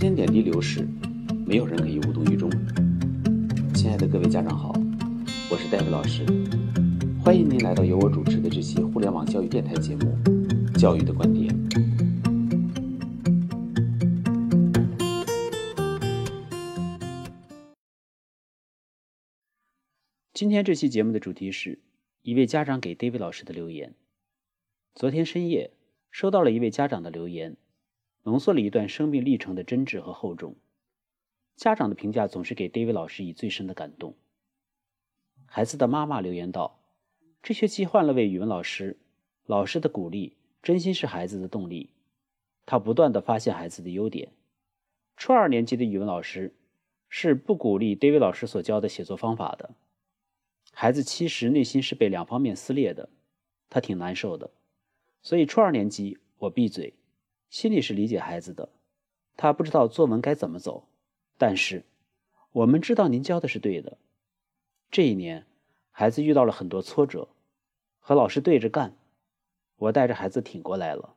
间点滴流逝，没有人可以无动于衷。亲爱的各位家长好，我是戴维老师，欢迎您来到由我主持的这期互联网教育电台节目《教育的观点》。今天这期节目的主题是一位家长给 David 老师的留言。昨天深夜收到了一位家长的留言，浓缩了一段生命历程的真挚和厚重。家长的评价总是给 David 老师以最深的感动。孩子的妈妈留言道：“这学期换了位语文老师，老师的鼓励真心是孩子的动力。他不断的发现孩子的优点。初二年级的语文老师是不鼓励 David 老师所教的写作方法的。”孩子其实内心是被两方面撕裂的，他挺难受的，所以初二年级我闭嘴，心里是理解孩子的。他不知道作文该怎么走，但是我们知道您教的是对的。这一年，孩子遇到了很多挫折，和老师对着干，我带着孩子挺过来了。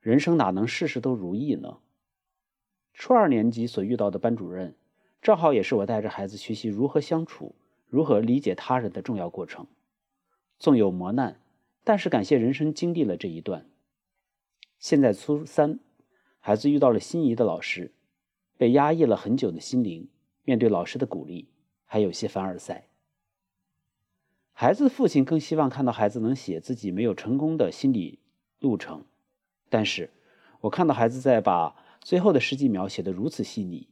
人生哪能事事都如意呢？初二年级所遇到的班主任，正好也是我带着孩子学习如何相处。如何理解他人的重要过程，纵有磨难，但是感谢人生经历了这一段。现在初三，孩子遇到了心仪的老师，被压抑了很久的心灵，面对老师的鼓励，还有些凡尔赛。孩子父亲更希望看到孩子能写自己没有成功的心理路程，但是我看到孩子在把最后的十几秒写得如此细腻，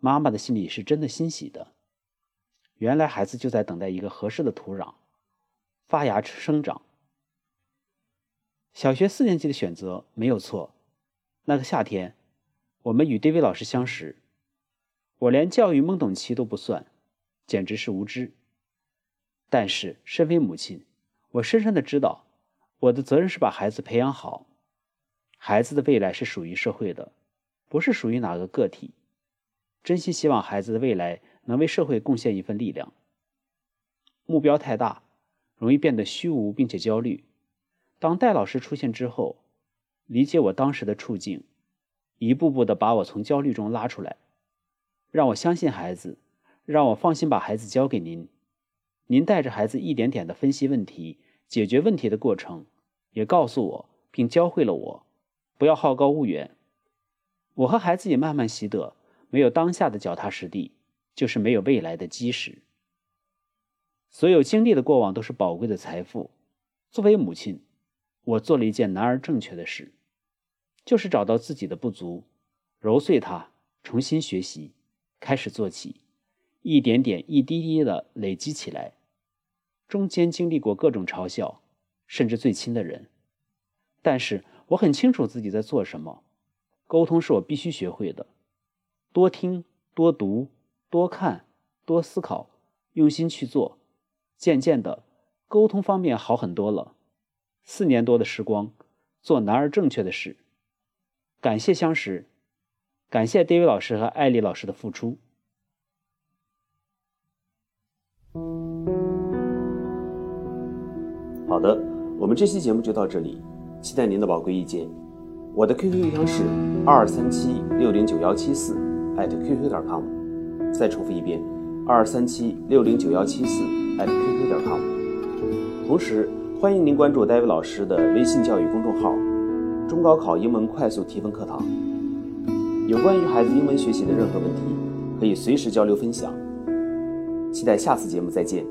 妈妈的心里是真的欣喜的。原来孩子就在等待一个合适的土壤，发芽生长。小学四年级的选择没有错。那个夏天，我们与 David 老师相识，我连教育懵懂期都不算，简直是无知。但是身为母亲，我深深的知道，我的责任是把孩子培养好。孩子的未来是属于社会的，不是属于哪个个体。真心希望孩子的未来。能为社会贡献一份力量。目标太大，容易变得虚无并且焦虑。当戴老师出现之后，理解我当时的处境，一步步的把我从焦虑中拉出来，让我相信孩子，让我放心把孩子交给您。您带着孩子一点点的分析问题、解决问题的过程，也告诉我并教会了我，不要好高骛远。我和孩子也慢慢习得，没有当下的脚踏实地。就是没有未来的基石。所有经历的过往都是宝贵的财富。作为母亲，我做了一件难而正确的事，就是找到自己的不足，揉碎它，重新学习，开始做起，一点点、一滴滴的累积起来。中间经历过各种嘲笑，甚至最亲的人，但是我很清楚自己在做什么。沟通是我必须学会的，多听，多读。多看，多思考，用心去做，渐渐的，沟通方面好很多了。四年多的时光，做男儿正确的事。感谢相识，感谢 David 老师和艾丽老师的付出。好的，我们这期节目就到这里，期待您的宝贵意见。我的 QQ 邮箱是二三七六零九幺七四艾特 QQ 点 com。再重复一遍，二三七六零九幺七四 @QQ 点 com。同时，欢迎您关注戴维老师的微信教育公众号“中高考英文快速提分课堂”。有关于孩子英文学习的任何问题，可以随时交流分享。期待下次节目再见。